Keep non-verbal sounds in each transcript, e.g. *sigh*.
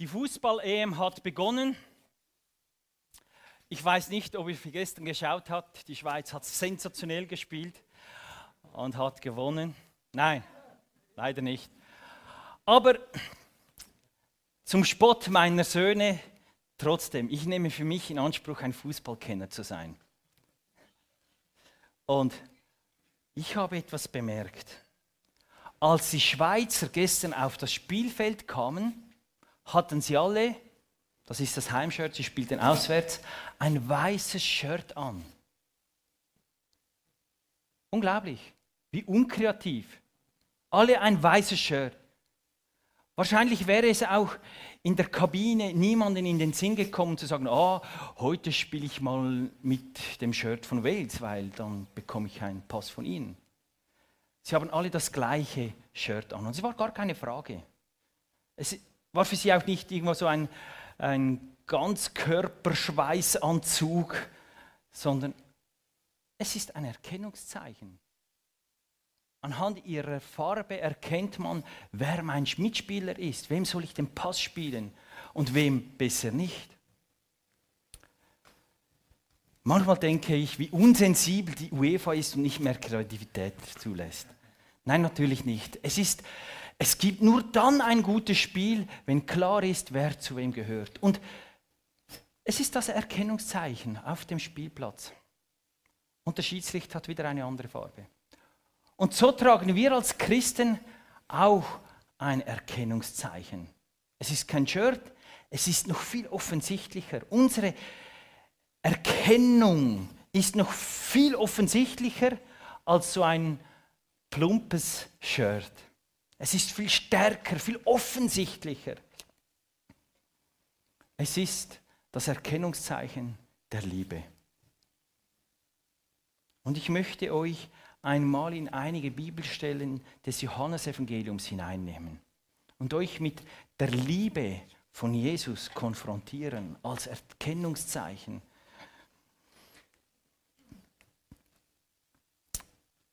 Die Fußball-EM hat begonnen. Ich weiß nicht, ob ihr gestern geschaut habt. Die Schweiz hat sensationell gespielt und hat gewonnen. Nein, leider nicht. Aber zum Spott meiner Söhne, trotzdem, ich nehme für mich in Anspruch, ein Fußballkenner zu sein. Und ich habe etwas bemerkt. Als die Schweizer gestern auf das Spielfeld kamen, hatten sie alle, das ist das Heimshirt, sie spielten auswärts, ein weißes Shirt an. Unglaublich, wie unkreativ. Alle ein weißes Shirt. Wahrscheinlich wäre es auch in der Kabine niemanden in den Sinn gekommen zu sagen, ah, heute spiele ich mal mit dem Shirt von Wales, weil dann bekomme ich einen Pass von ihnen. Sie haben alle das gleiche Shirt an und es war gar keine Frage. Es, war für sie auch nicht irgendwo so ein, ein Ganzkörperschweißanzug, sondern es ist ein Erkennungszeichen. Anhand ihrer Farbe erkennt man, wer mein Mitspieler ist, wem soll ich den Pass spielen und wem besser nicht. Manchmal denke ich, wie unsensibel die UEFA ist und nicht mehr Kreativität zulässt. Nein, natürlich nicht. Es ist es gibt nur dann ein gutes Spiel, wenn klar ist, wer zu wem gehört. Und es ist das Erkennungszeichen auf dem Spielplatz. Und der Schiedsrichter hat wieder eine andere Farbe. Und so tragen wir als Christen auch ein Erkennungszeichen. Es ist kein Shirt, es ist noch viel offensichtlicher. Unsere Erkennung ist noch viel offensichtlicher als so ein plumpes Shirt. Es ist viel stärker, viel offensichtlicher. Es ist das Erkennungszeichen der Liebe. Und ich möchte euch einmal in einige Bibelstellen des Johannesevangeliums hineinnehmen und euch mit der Liebe von Jesus konfrontieren als Erkennungszeichen.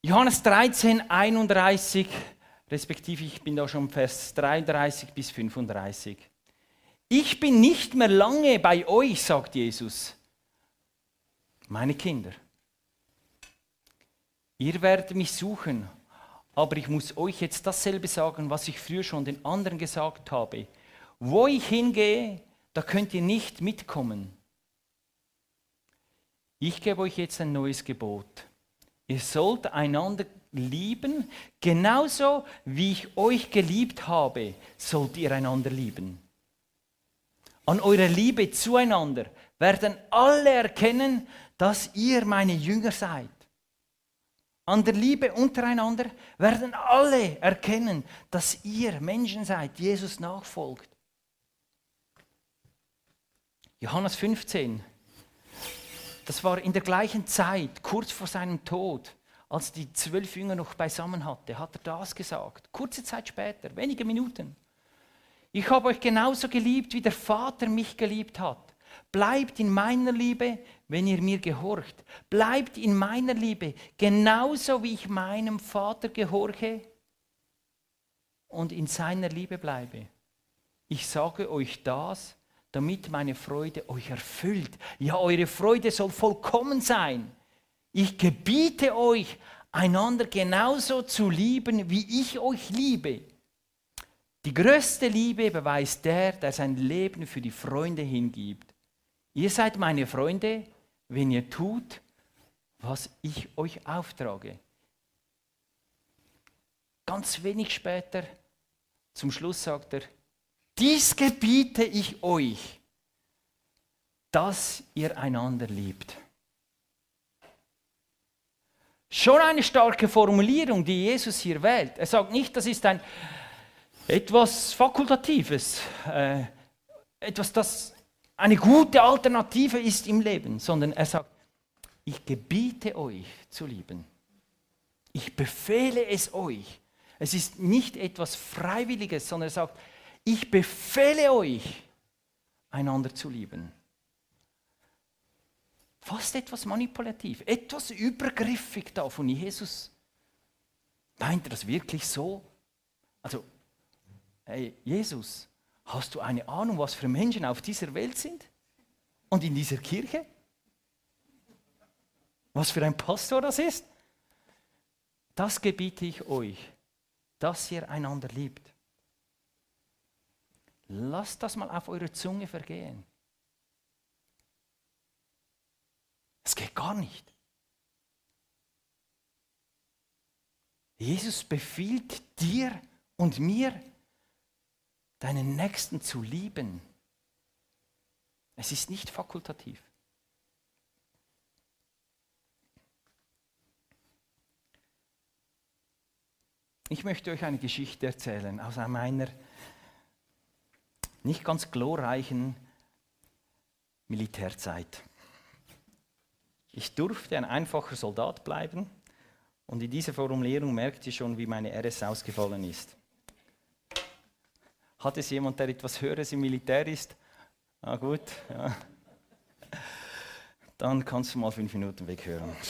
Johannes 13, 31 respektive ich bin da schon Vers 33 bis 35. Ich bin nicht mehr lange bei euch, sagt Jesus, meine Kinder. Ihr werdet mich suchen, aber ich muss euch jetzt dasselbe sagen, was ich früher schon den anderen gesagt habe. Wo ich hingehe, da könnt ihr nicht mitkommen. Ich gebe euch jetzt ein neues Gebot. Ihr sollt einander lieben, genauso wie ich euch geliebt habe, sollt ihr einander lieben. An eurer Liebe zueinander werden alle erkennen, dass ihr meine Jünger seid. An der Liebe untereinander werden alle erkennen, dass ihr Menschen seid, Jesus nachfolgt. Johannes 15, das war in der gleichen Zeit, kurz vor seinem Tod als die zwölf Jünger noch beisammen hatte, hat er das gesagt. Kurze Zeit später, wenige Minuten. Ich habe euch genauso geliebt, wie der Vater mich geliebt hat. Bleibt in meiner Liebe, wenn ihr mir gehorcht. Bleibt in meiner Liebe, genauso wie ich meinem Vater gehorche und in seiner Liebe bleibe. Ich sage euch das, damit meine Freude euch erfüllt. Ja, eure Freude soll vollkommen sein. Ich gebiete euch, einander genauso zu lieben, wie ich euch liebe. Die größte Liebe beweist der, der sein Leben für die Freunde hingibt. Ihr seid meine Freunde, wenn ihr tut, was ich euch auftrage. Ganz wenig später, zum Schluss sagt er, dies gebiete ich euch, dass ihr einander liebt. Schon eine starke Formulierung, die Jesus hier wählt. Er sagt nicht, das ist ein etwas Fakultatives, äh, etwas, das eine gute Alternative ist im Leben, sondern er sagt, ich gebiete euch zu lieben. Ich befehle es euch. Es ist nicht etwas Freiwilliges, sondern er sagt, ich befehle euch, einander zu lieben fast etwas manipulativ, etwas übergriffig da von Jesus. Meint er das wirklich so? Also, hey, Jesus, Hast du eine Ahnung, was für Menschen auf dieser Welt sind? Und in dieser Kirche? Was für ein Pastor das ist? Das gebiete ich euch, dass ihr einander liebt. Lasst das mal auf eure Zunge vergehen. Es geht gar nicht. Jesus befiehlt dir und mir, deinen Nächsten zu lieben. Es ist nicht fakultativ. Ich möchte euch eine Geschichte erzählen aus meiner nicht ganz glorreichen Militärzeit. Ich durfte ein einfacher Soldat bleiben und in dieser Formulierung merkt ihr schon, wie meine RS ausgefallen ist. Hat es jemand, der etwas Höheres im Militär ist? Ah, gut. Ja. Dann kannst du mal fünf Minuten weghören. *laughs*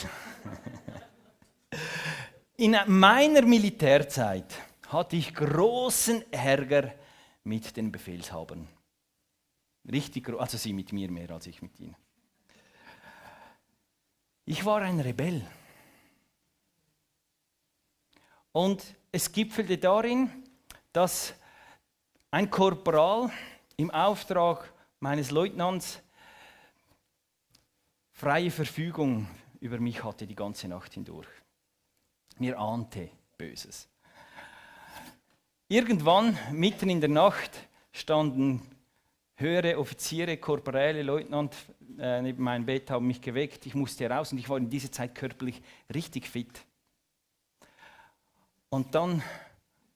In meiner Militärzeit hatte ich großen Ärger mit den Befehlshabern. Richtig, also sie mit mir mehr als ich mit ihnen. Ich war ein Rebell. Und es gipfelte darin, dass ein Korporal im Auftrag meines Leutnants freie Verfügung über mich hatte die ganze Nacht hindurch. Mir ahnte Böses. Irgendwann, mitten in der Nacht, standen höhere Offiziere, Korporäle, Leutnant äh, neben meinem Bett, haben mich geweckt. Ich musste heraus und ich war in dieser Zeit körperlich richtig fit. Und dann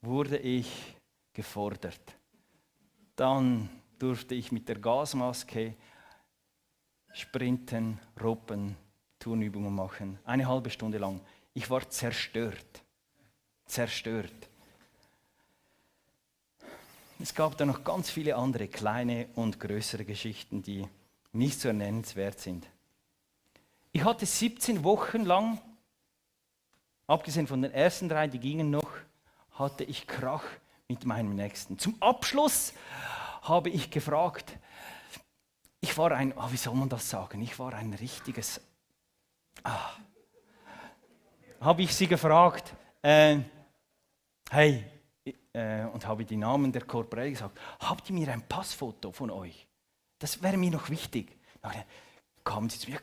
wurde ich gefordert. Dann durfte ich mit der Gasmaske sprinten, roppen, Turnübungen machen. Eine halbe Stunde lang. Ich war zerstört. Zerstört. Es gab da noch ganz viele andere kleine und größere Geschichten, die nicht so nennenswert sind. Ich hatte 17 Wochen lang, abgesehen von den ersten drei, die gingen noch, hatte ich Krach mit meinem Nächsten. Zum Abschluss habe ich gefragt, ich war ein, oh, wie soll man das sagen, ich war ein richtiges, ah, habe ich sie gefragt, äh, hey, äh, und habe die Namen der Korporell gesagt, habt ihr mir ein Passfoto von euch? Das wäre mir noch wichtig. Dann kamen sie zu mir,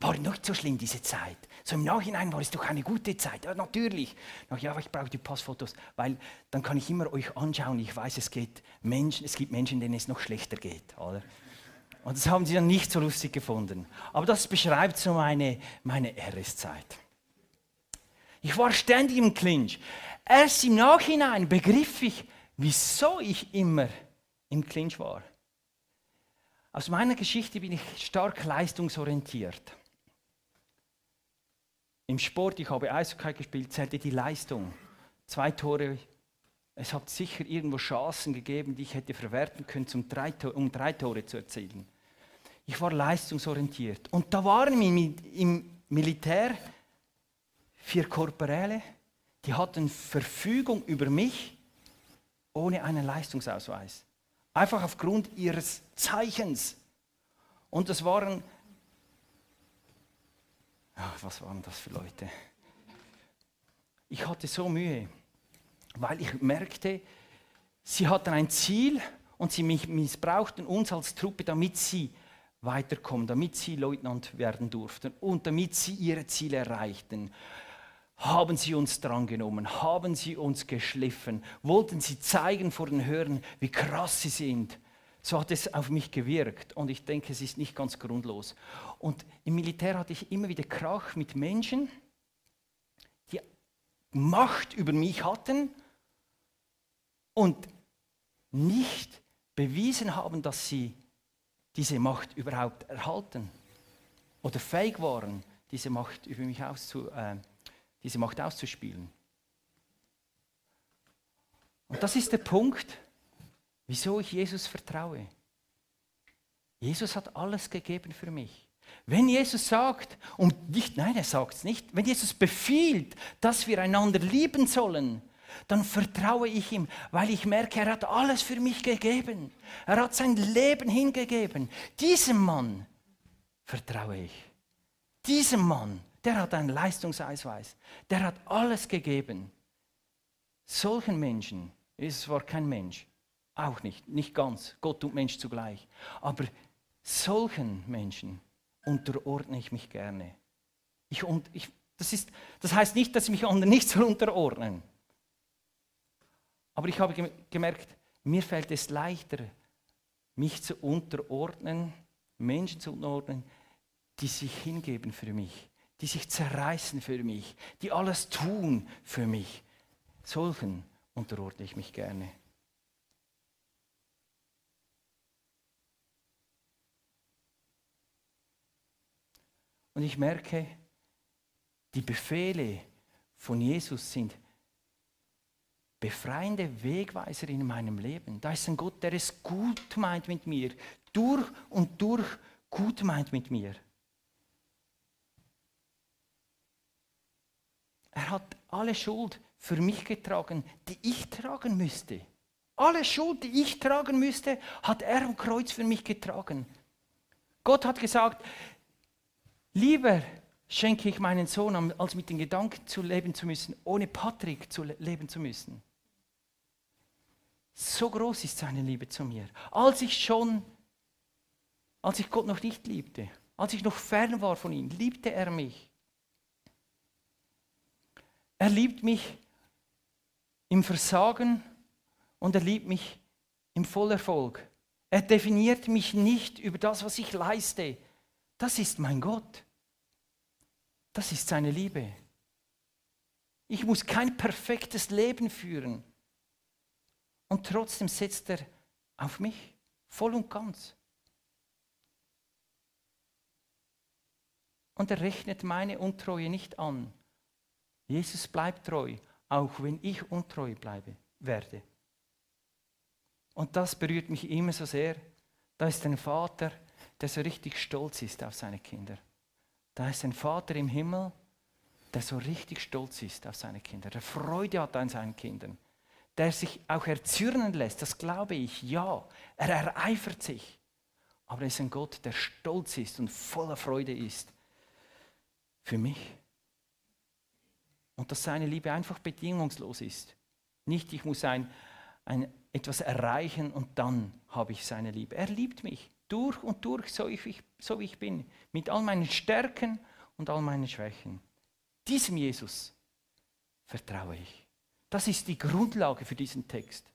war nicht so schlimm diese Zeit. So im Nachhinein war es doch eine gute Zeit. Ja, natürlich. Ja, aber ich brauche die Passfotos, weil dann kann ich immer euch anschauen. Ich weiß, es, geht Menschen, es gibt Menschen, denen es noch schlechter geht. Oder? Und das haben sie dann nicht so lustig gefunden. Aber das beschreibt so meine, meine RS-Zeit. Ich war ständig im Clinch. Erst im Nachhinein begriff ich, wieso ich immer im Clinch war. Aus meiner Geschichte bin ich stark leistungsorientiert. Im Sport, ich habe Eishockey gespielt, zählte die Leistung. Zwei Tore, es hat sicher irgendwo Chancen gegeben, die ich hätte verwerten können, um drei Tore zu erzielen. Ich war leistungsorientiert. Und da waren im Militär vier Korporäle, die hatten Verfügung über mich ohne einen Leistungsausweis. Einfach aufgrund ihres Zeichens. Und das waren, ach, was waren das für Leute? Ich hatte so Mühe, weil ich merkte, sie hatten ein Ziel und sie missbrauchten uns als Truppe, damit sie weiterkommen, damit sie Leutnant werden durften und damit sie ihre Ziele erreichten haben sie uns drangenommen, haben sie uns geschliffen, wollten sie zeigen vor den Hörern, wie krass sie sind. So hat es auf mich gewirkt und ich denke, es ist nicht ganz grundlos. Und im Militär hatte ich immer wieder Krach mit Menschen, die Macht über mich hatten und nicht bewiesen haben, dass sie diese Macht überhaupt erhalten oder fähig waren, diese Macht über mich auszuüben. Diese Macht auszuspielen. Und das ist der Punkt, wieso ich Jesus vertraue. Jesus hat alles gegeben für mich. Wenn Jesus sagt, und nicht, nein, er sagt es nicht, wenn Jesus befiehlt, dass wir einander lieben sollen, dann vertraue ich ihm, weil ich merke, er hat alles für mich gegeben. Er hat sein Leben hingegeben. Diesem Mann vertraue ich. Diesem Mann, der hat einen Leistungsausweis. Der hat alles gegeben. Solchen Menschen ist es zwar kein Mensch, auch nicht, nicht ganz, Gott und Mensch zugleich, aber solchen Menschen unterordne ich mich gerne. Ich, und ich, das, ist, das heißt nicht, dass ich mich anderen nicht soll unterordnen. Aber ich habe gemerkt, mir fällt es leichter, mich zu unterordnen, Menschen zu unterordnen, die sich hingeben für mich, die sich zerreißen für mich, die alles tun für mich. Solchen unterordne ich mich gerne. Und ich merke, die Befehle von Jesus sind befreiende Wegweiser in meinem Leben. Da ist ein Gott, der es gut meint mit mir, durch und durch gut meint mit mir. Er hat alle Schuld für mich getragen, die ich tragen müsste. Alle Schuld, die ich tragen müsste, hat er am Kreuz für mich getragen. Gott hat gesagt, lieber schenke ich meinen Sohn, als mit den Gedanken zu leben zu müssen, ohne Patrick zu leben zu müssen. So groß ist seine Liebe zu mir. Als ich schon, als ich Gott noch nicht liebte, als ich noch fern war von ihm, liebte er mich. Er liebt mich im Versagen und er liebt mich im Vollerfolg. Er definiert mich nicht über das, was ich leiste. Das ist mein Gott. Das ist seine Liebe. Ich muss kein perfektes Leben führen. Und trotzdem setzt er auf mich voll und ganz. Und er rechnet meine Untreue nicht an. Jesus bleibt treu, auch wenn ich untreu bleibe, werde. Und das berührt mich immer so sehr. Da ist ein Vater, der so richtig stolz ist auf seine Kinder. Da ist ein Vater im Himmel, der so richtig stolz ist auf seine Kinder, der Freude hat an seinen Kindern, der sich auch erzürnen lässt, das glaube ich, ja. Er ereifert sich. Aber er ist ein Gott, der stolz ist und voller Freude ist für mich. Und dass seine Liebe einfach bedingungslos ist. Nicht, ich muss ein, ein, etwas erreichen und dann habe ich seine Liebe. Er liebt mich durch und durch, so, ich, so wie ich bin, mit all meinen Stärken und all meinen Schwächen. Diesem Jesus vertraue ich. Das ist die Grundlage für diesen Text.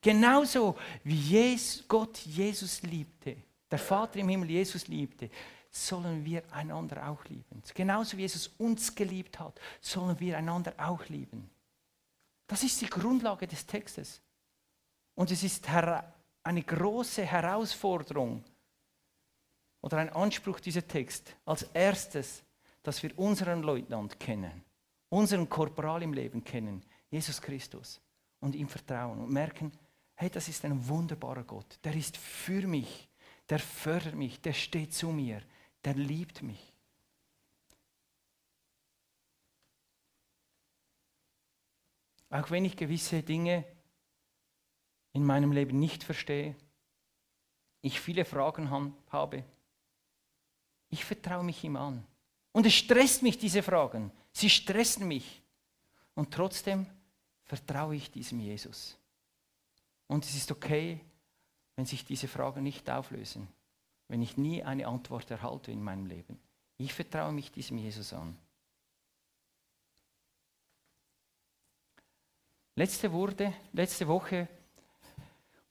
Genauso wie Jesus, Gott Jesus liebte, der Vater im Himmel Jesus liebte, sollen wir einander auch lieben. Genauso wie Jesus uns geliebt hat, sollen wir einander auch lieben. Das ist die Grundlage des Textes. Und es ist eine große Herausforderung oder ein Anspruch dieser Text. Als erstes, dass wir unseren Leutnant kennen, unseren Korporal im Leben kennen, Jesus Christus, und ihm vertrauen und merken, hey, das ist ein wunderbarer Gott, der ist für mich, der fördert mich, der steht zu mir, der liebt mich. Auch wenn ich gewisse Dinge in meinem Leben nicht verstehe, ich viele Fragen habe, ich vertraue mich ihm an. Und es stresst mich, diese Fragen. Sie stressen mich. Und trotzdem vertraue ich diesem Jesus. Und es ist okay, wenn sich diese Fragen nicht auflösen wenn ich nie eine Antwort erhalte in meinem Leben. Ich vertraue mich diesem Jesus an. Letzte, wurde, letzte Woche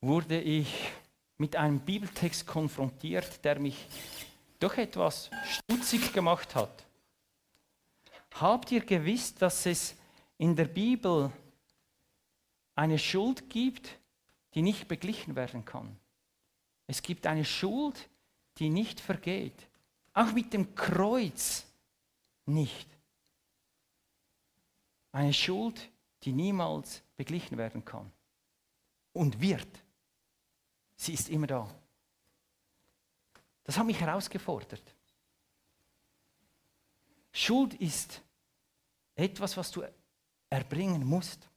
wurde ich mit einem Bibeltext konfrontiert, der mich doch etwas stutzig gemacht hat. Habt ihr gewusst, dass es in der Bibel eine Schuld gibt, die nicht beglichen werden kann? Es gibt eine Schuld, die nicht vergeht. Auch mit dem Kreuz nicht. Eine Schuld, die niemals beglichen werden kann. Und wird. Sie ist immer da. Das hat mich herausgefordert. Schuld ist etwas, was du erbringen musst.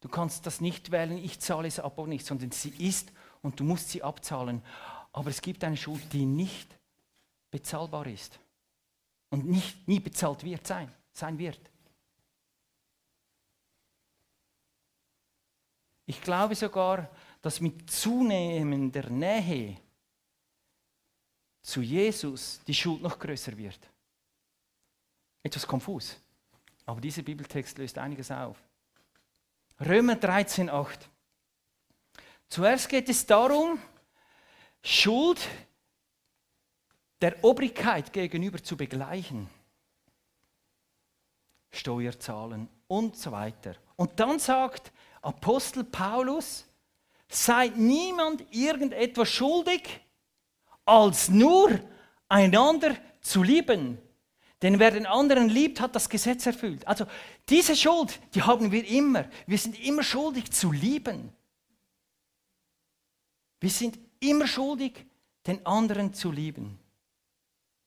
Du kannst das nicht wählen, ich zahle es ab oder nicht, sondern sie ist und du musst sie abzahlen. Aber es gibt eine Schuld, die nicht bezahlbar ist und nicht, nie bezahlt wird sein, sein wird. Ich glaube sogar, dass mit zunehmender Nähe zu Jesus die Schuld noch größer wird. Etwas konfus, aber dieser Bibeltext löst einiges auf. Römer 13, 8. Zuerst geht es darum, Schuld der Obrigkeit gegenüber zu begleichen. Steuerzahlen und so weiter. Und dann sagt Apostel Paulus, seid niemand irgendetwas schuldig, als nur einander zu lieben. Denn wer den anderen liebt, hat das Gesetz erfüllt. Also diese Schuld, die haben wir immer. Wir sind immer schuldig zu lieben. Wir sind immer schuldig, den anderen zu lieben.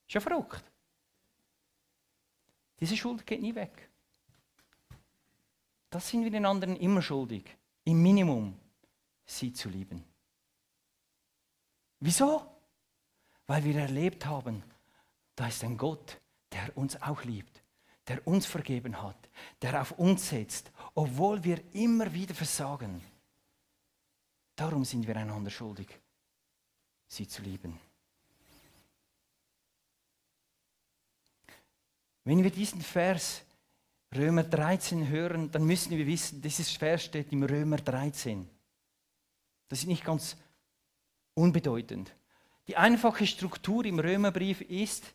Ist ja verrückt. Diese Schuld geht nie weg. Das sind wir den anderen immer schuldig. Im Minimum, sie zu lieben. Wieso? Weil wir erlebt haben, da ist ein Gott, der uns auch liebt, der uns vergeben hat, der auf uns setzt, obwohl wir immer wieder versagen. Darum sind wir einander schuldig, sie zu lieben. Wenn wir diesen Vers Römer 13 hören, dann müssen wir wissen, dieses Vers steht im Römer 13. Das ist nicht ganz unbedeutend. Die einfache Struktur im Römerbrief ist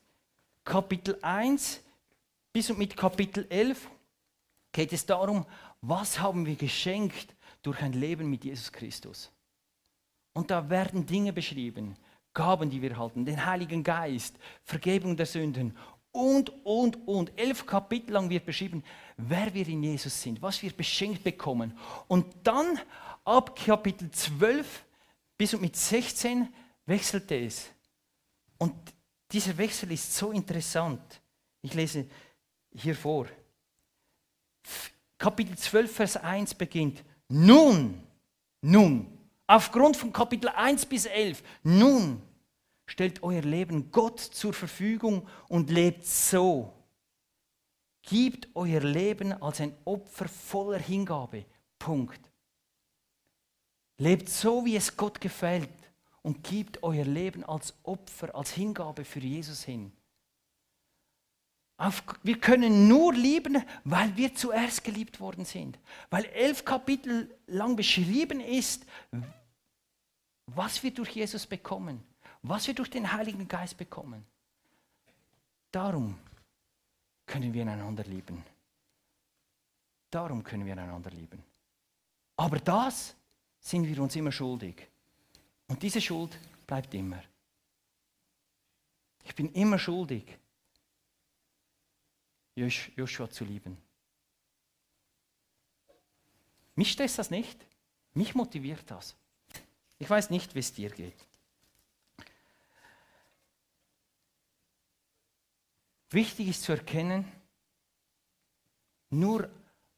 Kapitel 1 bis und mit Kapitel 11 geht es darum, was haben wir geschenkt durch ein Leben mit Jesus Christus. Und da werden Dinge beschrieben, Gaben, die wir halten, den Heiligen Geist, Vergebung der Sünden und, und, und. Elf Kapitel lang wird beschrieben, wer wir in Jesus sind, was wir beschenkt bekommen. Und dann ab Kapitel 12 bis und mit 16 wechselte es. Und dieser Wechsel ist so interessant. Ich lese hier vor. Kapitel 12, Vers 1 beginnt. Nun, nun, aufgrund von Kapitel 1 bis 11, nun, Stellt euer Leben Gott zur Verfügung und lebt so. Gebt euer Leben als ein Opfer voller Hingabe. Punkt. Lebt so, wie es Gott gefällt und gebt euer Leben als Opfer, als Hingabe für Jesus hin. Auf, wir können nur lieben, weil wir zuerst geliebt worden sind. Weil elf Kapitel lang beschrieben ist, was wir durch Jesus bekommen was wir durch den Heiligen Geist bekommen. Darum können wir einander lieben. Darum können wir einander lieben. Aber das sind wir uns immer schuldig. Und diese Schuld bleibt immer. Ich bin immer schuldig, Joshua zu lieben. Mich stresst das nicht. Mich motiviert das. Ich weiß nicht, wie es dir geht. Wichtig ist zu erkennen, nur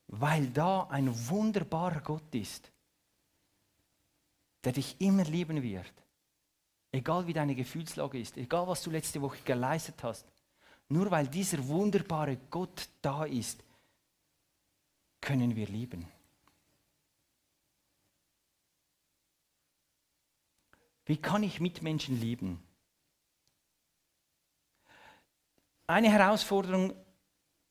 weil da ein wunderbarer Gott ist, der dich immer lieben wird, egal wie deine Gefühlslage ist, egal was du letzte Woche geleistet hast, nur weil dieser wunderbare Gott da ist, können wir lieben. Wie kann ich Mitmenschen lieben? Eine Herausforderung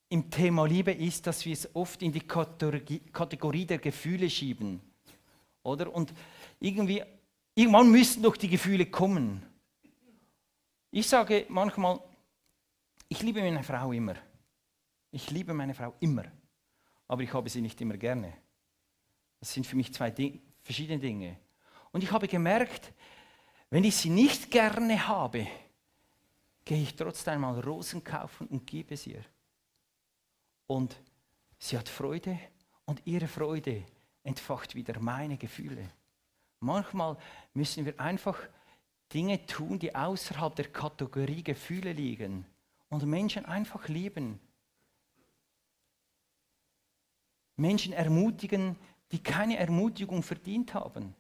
im Thema Liebe ist, dass wir es oft in die Kategorie der Gefühle schieben. Oder? Und irgendwie, irgendwann müssen doch die Gefühle kommen. Ich sage manchmal, ich liebe meine Frau immer. Ich liebe meine Frau immer. Aber ich habe sie nicht immer gerne. Das sind für mich zwei Ding verschiedene Dinge. Und ich habe gemerkt, wenn ich sie nicht gerne habe, gehe ich trotzdem mal Rosen kaufen und gebe es ihr. Und sie hat Freude und ihre Freude entfacht wieder meine Gefühle. Manchmal müssen wir einfach Dinge tun, die außerhalb der Kategorie Gefühle liegen und Menschen einfach lieben. Menschen ermutigen, die keine Ermutigung verdient haben.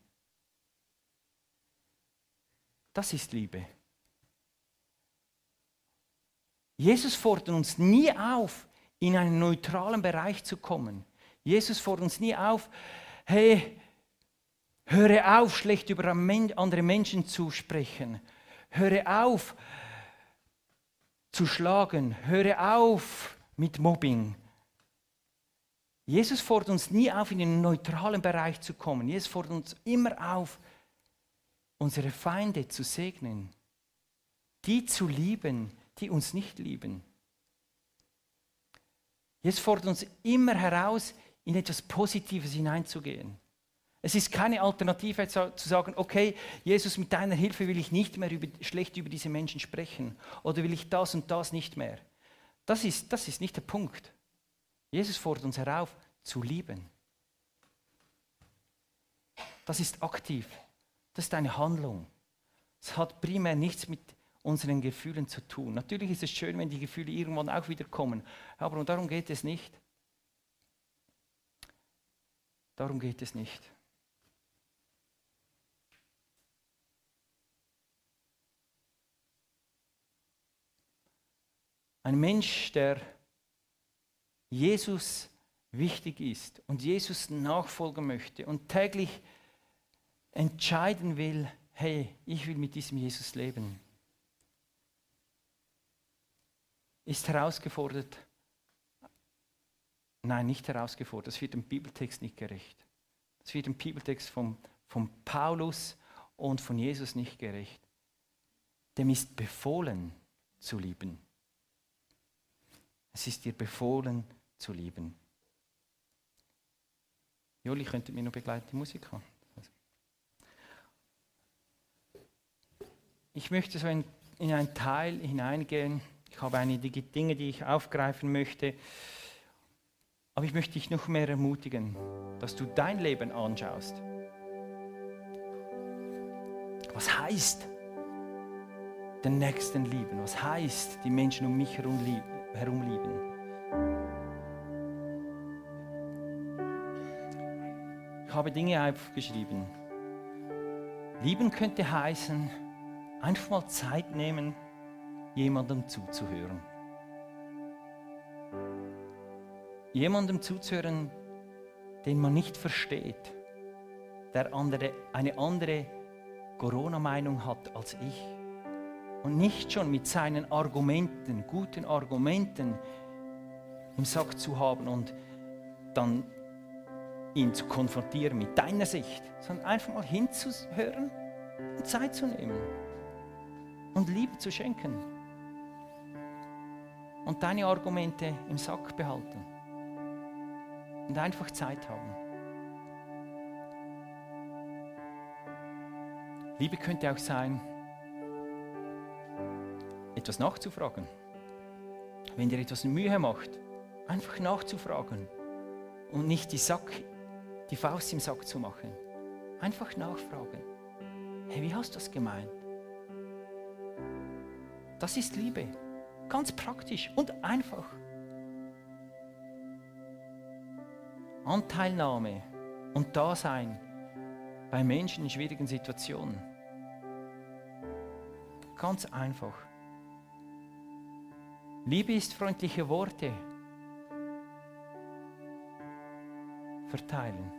Das ist Liebe. Jesus fordert uns nie auf, in einen neutralen Bereich zu kommen. Jesus fordert uns nie auf, hey, höre auf, schlecht über andere Menschen zu sprechen. Höre auf, zu schlagen. Höre auf mit Mobbing. Jesus fordert uns nie auf, in den neutralen Bereich zu kommen. Jesus fordert uns immer auf, unsere Feinde zu segnen, die zu lieben, die uns nicht lieben. Jesus fordert uns immer heraus, in etwas Positives hineinzugehen. Es ist keine Alternative zu sagen, okay, Jesus, mit deiner Hilfe will ich nicht mehr über, schlecht über diese Menschen sprechen oder will ich das und das nicht mehr. Das ist, das ist nicht der Punkt. Jesus fordert uns herauf, zu lieben. Das ist aktiv. Das ist eine Handlung. Es hat primär nichts mit unseren Gefühlen zu tun. Natürlich ist es schön, wenn die Gefühle irgendwann auch wieder kommen, aber darum geht es nicht. Darum geht es nicht. Ein Mensch, der Jesus wichtig ist und Jesus nachfolgen möchte und täglich entscheiden will, hey, ich will mit diesem Jesus leben, ist herausgefordert, nein, nicht herausgefordert, das wird dem Bibeltext nicht gerecht. Das wird dem Bibeltext von, von Paulus und von Jesus nicht gerecht. Dem ist befohlen zu lieben. Es ist dir befohlen zu lieben. Juli, könntet mir noch begleiten, die Musik haben? Ich möchte so in, in einen Teil hineingehen. Ich habe einige Dinge, die ich aufgreifen möchte. Aber ich möchte dich noch mehr ermutigen, dass du dein Leben anschaust. Was heißt den Nächsten lieben? Was heißt die Menschen um mich herum lieben? Herumliegen. Ich habe Dinge aufgeschrieben. Lieben könnte heißen, einfach mal Zeit nehmen, jemandem zuzuhören. Jemandem zuzuhören, den man nicht versteht, der andere, eine andere Corona-Meinung hat als ich und nicht schon mit seinen Argumenten, guten Argumenten im Sack zu haben und dann ihn zu konfrontieren mit deiner Sicht, sondern einfach mal hinzuhören und Zeit zu nehmen und Liebe zu schenken und deine Argumente im Sack behalten und einfach Zeit haben. Liebe könnte auch sein, etwas nachzufragen. Wenn dir etwas Mühe macht, einfach nachzufragen und nicht die, Sack, die Faust im Sack zu machen. Einfach nachfragen. Hey, wie hast du das gemeint? Das ist Liebe. Ganz praktisch und einfach. Anteilnahme und Dasein bei Menschen in schwierigen Situationen. Ganz einfach. Liebe ist freundliche Worte verteilen.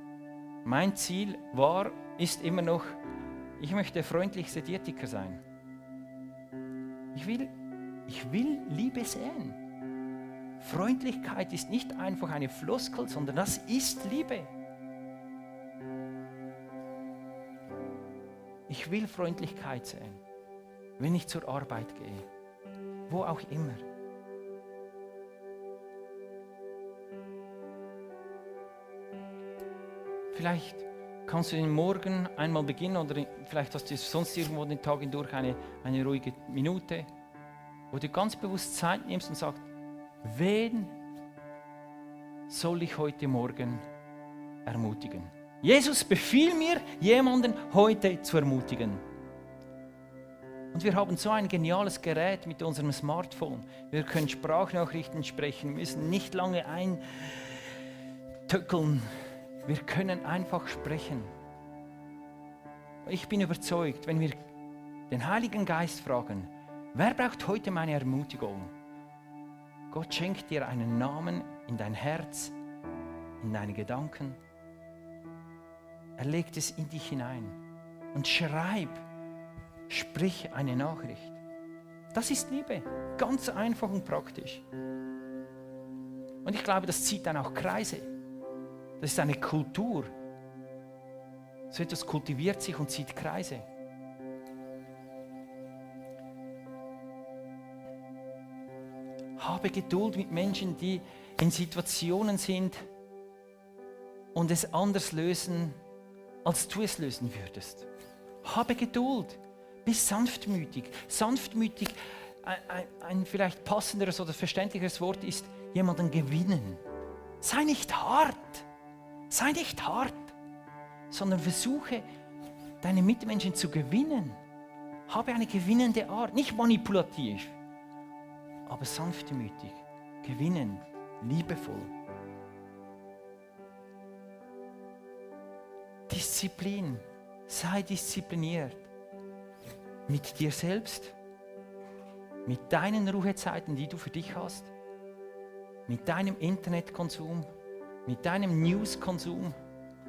Mein Ziel war, ist immer noch, ich möchte freundlich Diätiker sein. Ich will, ich will Liebe sehen. Freundlichkeit ist nicht einfach eine Floskel, sondern das ist Liebe. Ich will Freundlichkeit sehen, wenn ich zur Arbeit gehe, wo auch immer. Vielleicht kannst du den Morgen einmal beginnen oder vielleicht hast du sonst irgendwo den Tag hindurch eine, eine ruhige Minute, wo du ganz bewusst Zeit nimmst und sagst, wen soll ich heute Morgen ermutigen? Jesus, befiehl mir, jemanden heute zu ermutigen. Und wir haben so ein geniales Gerät mit unserem Smartphone. Wir können Sprachnachrichten sprechen, müssen nicht lange eintöckeln Wir können einfach sprechen. Ich bin überzeugt, wenn wir den Heiligen Geist fragen, wer braucht heute meine Ermutigung? Gott schenkt dir einen Namen in dein Herz, in deine Gedanken. Er legt es in dich hinein und schreib, sprich eine Nachricht. Das ist Liebe, ganz einfach und praktisch. Und ich glaube, das zieht dann auch Kreise. Das ist eine Kultur. So etwas kultiviert sich und zieht Kreise. Habe Geduld mit Menschen, die in Situationen sind und es anders lösen, als du es lösen würdest. Habe Geduld. Bist sanftmütig. Sanftmütig, ein, ein, ein vielleicht passenderes oder verständlicheres Wort ist jemanden gewinnen. Sei nicht hart. Sei nicht hart, sondern versuche, deine Mitmenschen zu gewinnen. Habe eine gewinnende Art, nicht manipulativ, aber sanftmütig, gewinnen, liebevoll. Disziplin, sei diszipliniert. Mit dir selbst, mit deinen Ruhezeiten, die du für dich hast, mit deinem Internetkonsum, mit deinem Newskonsum.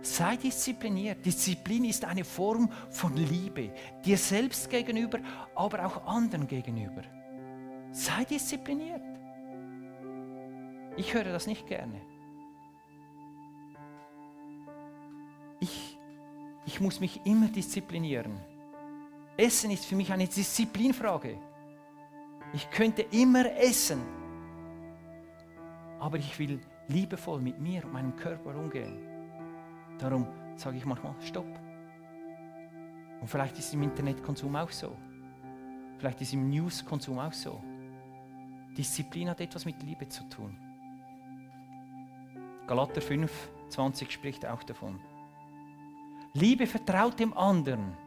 Sei diszipliniert. Disziplin ist eine Form von Liebe, dir selbst gegenüber, aber auch anderen gegenüber. Sei diszipliniert. Ich höre das nicht gerne. Ich, ich muss mich immer disziplinieren. Essen ist für mich eine Disziplinfrage. Ich könnte immer essen, aber ich will liebevoll mit mir und meinem Körper umgehen. Darum sage ich manchmal Stopp. Und vielleicht ist es im Internetkonsum auch so. Vielleicht ist es im Newskonsum auch so. Disziplin hat etwas mit Liebe zu tun. Galater 5, 20 spricht auch davon. Liebe vertraut dem anderen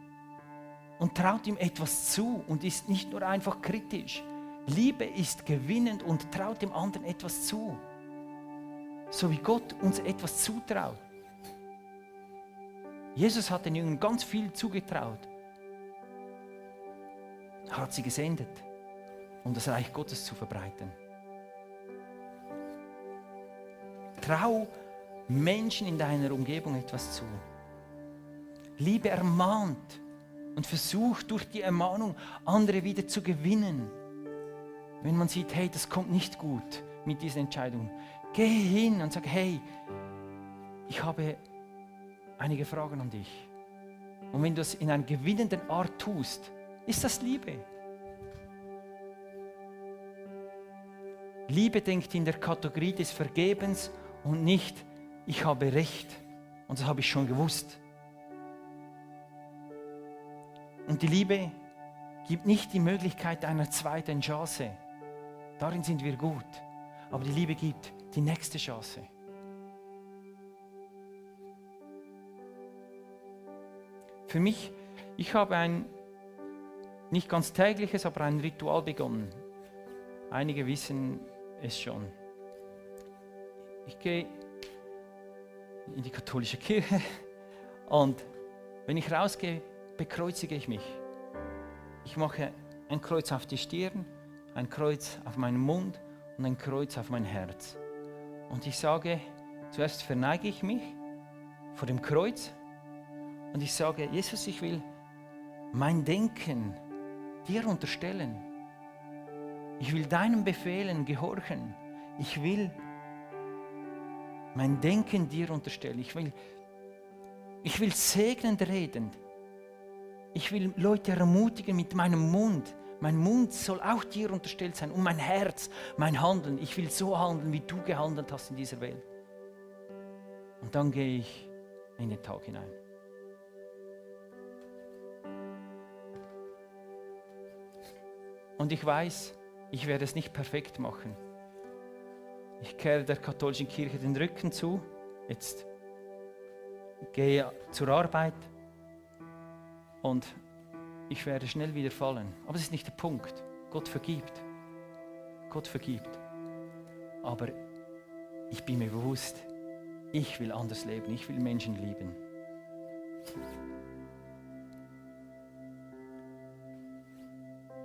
und traut ihm etwas zu und ist nicht nur einfach kritisch. Liebe ist gewinnend und traut dem anderen etwas zu so wie Gott uns etwas zutraut. Jesus hat den Jüngern ganz viel zugetraut. Er hat sie gesendet, um das Reich Gottes zu verbreiten. Trau Menschen in deiner Umgebung etwas zu. Liebe ermahnt und versucht durch die Ermahnung andere wieder zu gewinnen. Wenn man sieht, hey, das kommt nicht gut mit dieser Entscheidung, Geh hin und sag, hey, ich habe einige Fragen an dich. Und wenn du es in einer gewinnenden Art tust, ist das Liebe. Liebe denkt in der Kategorie des Vergebens und nicht, ich habe Recht und das habe ich schon gewusst. Und die Liebe gibt nicht die Möglichkeit einer zweiten Chance. Darin sind wir gut. Aber die Liebe gibt die nächste Chance. Für mich, ich habe ein nicht ganz tägliches, aber ein Ritual begonnen. Einige wissen es schon. Ich gehe in die katholische Kirche *laughs* und wenn ich rausgehe, bekreuzige ich mich. Ich mache ein Kreuz auf die Stirn, ein Kreuz auf meinen Mund und ein Kreuz auf mein Herz. Und ich sage, zuerst verneige ich mich vor dem Kreuz und ich sage, Jesus, ich will mein Denken dir unterstellen. Ich will deinen Befehlen gehorchen. Ich will mein Denken dir unterstellen. Ich will, ich will segnend reden. Ich will Leute ermutigen mit meinem Mund. Mein Mund soll auch dir unterstellt sein und mein Herz, mein Handeln. Ich will so handeln, wie du gehandelt hast in dieser Welt. Und dann gehe ich in den Tag hinein. Und ich weiß, ich werde es nicht perfekt machen. Ich kehre der katholischen Kirche den Rücken zu. Jetzt gehe zur Arbeit und ich werde schnell wieder fallen. Aber das ist nicht der Punkt. Gott vergibt. Gott vergibt. Aber ich bin mir bewusst, ich will anders leben, ich will Menschen lieben.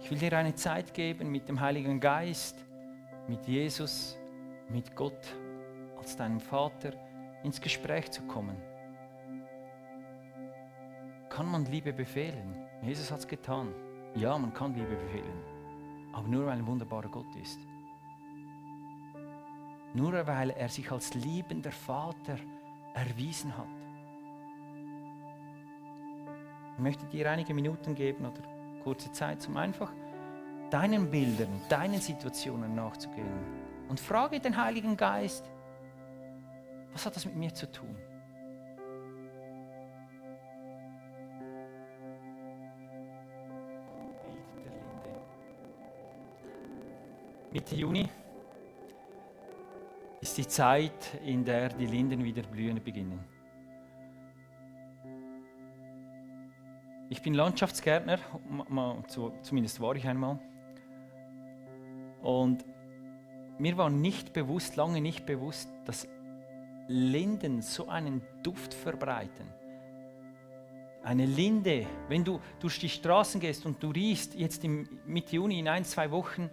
Ich will dir eine Zeit geben mit dem Heiligen Geist, mit Jesus, mit Gott als deinem Vater ins Gespräch zu kommen. Kann man Liebe befehlen? Jesus hat es getan. Ja, man kann Liebe befehlen, aber nur weil ein wunderbarer Gott ist. Nur weil er sich als liebender Vater erwiesen hat. Ich möchte dir einige Minuten geben oder kurze Zeit, um einfach deinen Bildern, deinen Situationen nachzugehen. Und frage den Heiligen Geist, was hat das mit mir zu tun? Mitte Juni ist die Zeit, in der die Linden wieder blühen beginnen. Ich bin Landschaftsgärtner, zumindest war ich einmal. Und mir war nicht bewusst, lange nicht bewusst, dass Linden so einen Duft verbreiten. Eine Linde, wenn du durch die Straßen gehst und du riechst jetzt im Mitte Juni in ein, zwei Wochen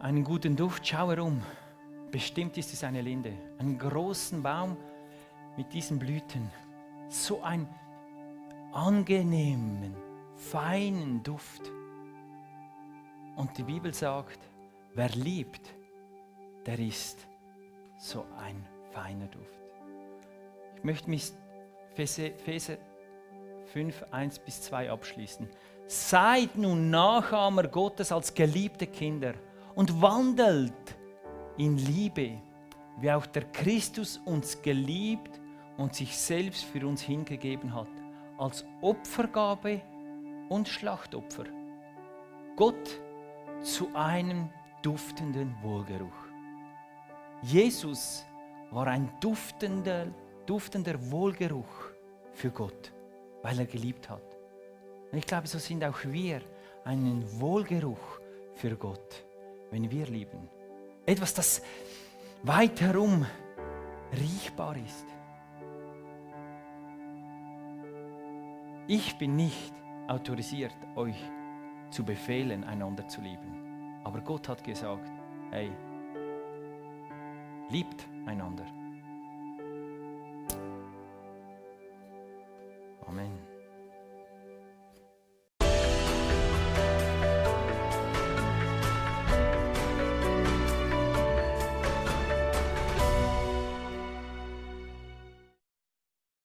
einen guten Duft, schau herum. Bestimmt ist es eine Linde. Einen großen Baum mit diesen Blüten. So einen angenehmen, feinen Duft. Und die Bibel sagt, wer liebt, der ist so ein feiner Duft. Ich möchte mich Epheser 5, 1 bis 2 abschließen. Seid nun Nachahmer Gottes als geliebte Kinder und wandelt in Liebe, wie auch der Christus uns geliebt und sich selbst für uns hingegeben hat, als Opfergabe und Schlachtopfer. Gott zu einem duftenden Wohlgeruch. Jesus war ein duftender, duftender Wohlgeruch für Gott, weil er geliebt hat. Und ich glaube, so sind auch wir einen Wohlgeruch für Gott wenn wir lieben. Etwas, das weit herum riechbar ist. Ich bin nicht autorisiert, euch zu befehlen, einander zu lieben. Aber Gott hat gesagt, hey, liebt einander. Amen.